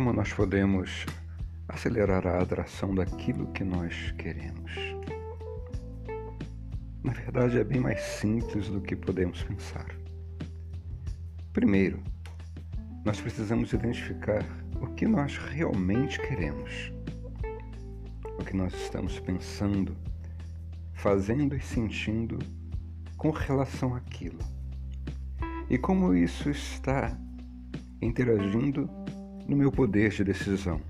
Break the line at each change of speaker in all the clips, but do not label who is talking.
como nós podemos acelerar a atração daquilo que nós queremos? Na verdade, é bem mais simples do que podemos pensar. Primeiro, nós precisamos identificar o que nós realmente queremos, o que nós estamos pensando, fazendo e sentindo com relação àquilo, e como isso está interagindo no meu poder de decisão,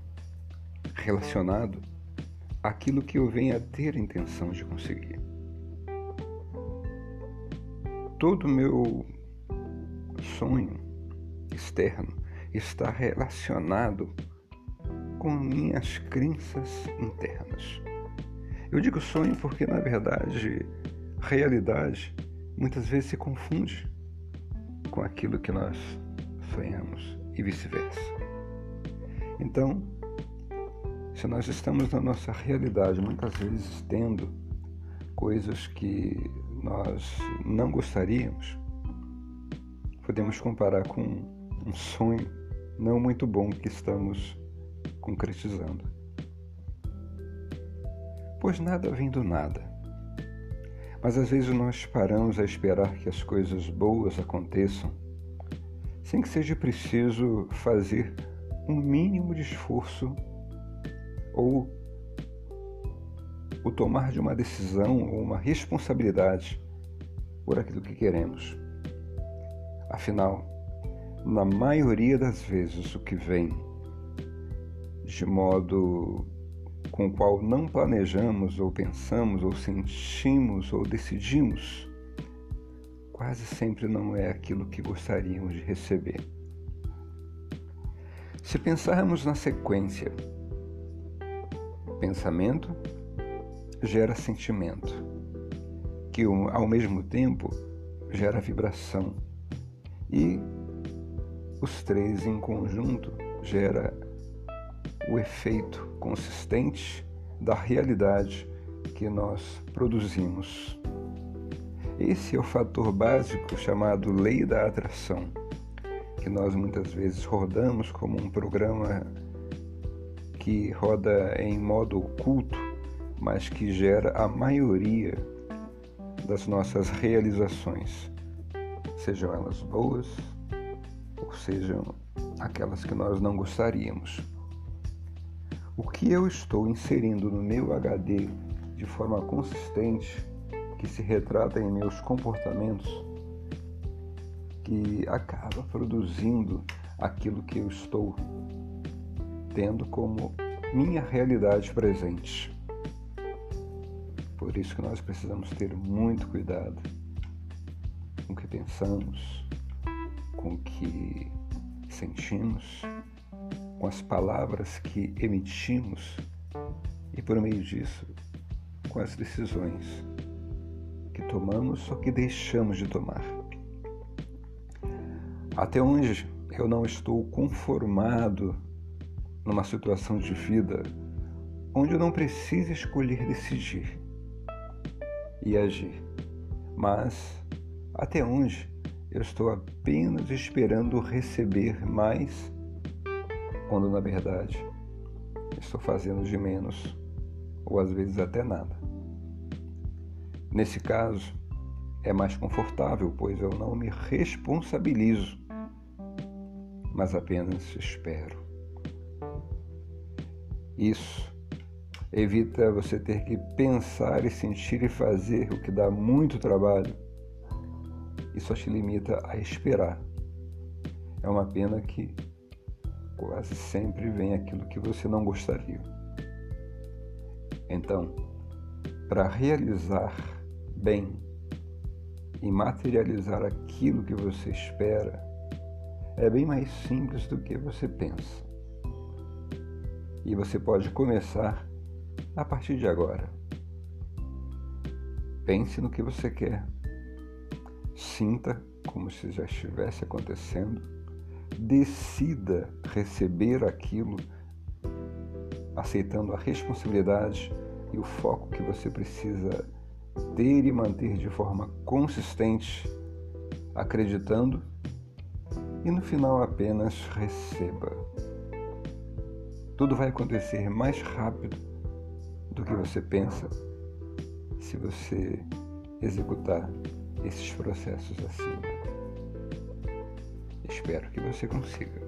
relacionado àquilo que eu venho a ter intenção de conseguir. Todo meu sonho externo está relacionado com minhas crenças internas. Eu digo sonho porque, na verdade, realidade muitas vezes se confunde com aquilo que nós sonhamos e vice-versa. Então, se nós estamos na nossa realidade muitas vezes tendo coisas que nós não gostaríamos, podemos comparar com um sonho não muito bom que estamos concretizando. Pois nada vem do nada. Mas às vezes nós paramos a esperar que as coisas boas aconteçam sem que seja preciso fazer um mínimo de esforço ou o tomar de uma decisão ou uma responsabilidade por aquilo que queremos. Afinal, na maioria das vezes, o que vem de modo com o qual não planejamos ou pensamos ou sentimos ou decidimos quase sempre não é aquilo que gostaríamos de receber. Se pensarmos na sequência, pensamento gera sentimento, que ao mesmo tempo gera vibração, e os três em conjunto gera o efeito consistente da realidade que nós produzimos. Esse é o fator básico chamado lei da atração, que nós muitas vezes rodamos como um programa que roda em modo oculto, mas que gera a maioria das nossas realizações, sejam elas boas ou sejam aquelas que nós não gostaríamos. O que eu estou inserindo no meu HD de forma consistente que se retrata em meus comportamentos, que acaba produzindo aquilo que eu estou tendo como minha realidade presente. Por isso que nós precisamos ter muito cuidado com o que pensamos, com o que sentimos, com as palavras que emitimos e por meio disso com as decisões que tomamos ou que deixamos de tomar. Até onde eu não estou conformado numa situação de vida onde eu não preciso escolher decidir e agir, mas até onde eu estou apenas esperando receber mais, quando na verdade estou fazendo de menos ou às vezes até nada. Nesse caso, é mais confortável, pois eu não me responsabilizo, mas apenas espero. Isso evita você ter que pensar e sentir e fazer o que dá muito trabalho e só te limita a esperar. É uma pena que quase sempre vem aquilo que você não gostaria. Então, para realizar bem e materializar aquilo que você espera é bem mais simples do que você pensa. E você pode começar a partir de agora. Pense no que você quer. Sinta como se já estivesse acontecendo. Decida receber aquilo, aceitando a responsabilidade e o foco que você precisa ter e manter de forma consistente, acreditando e no final apenas receba. Tudo vai acontecer mais rápido do que você pensa se você executar esses processos acima. Espero que você consiga.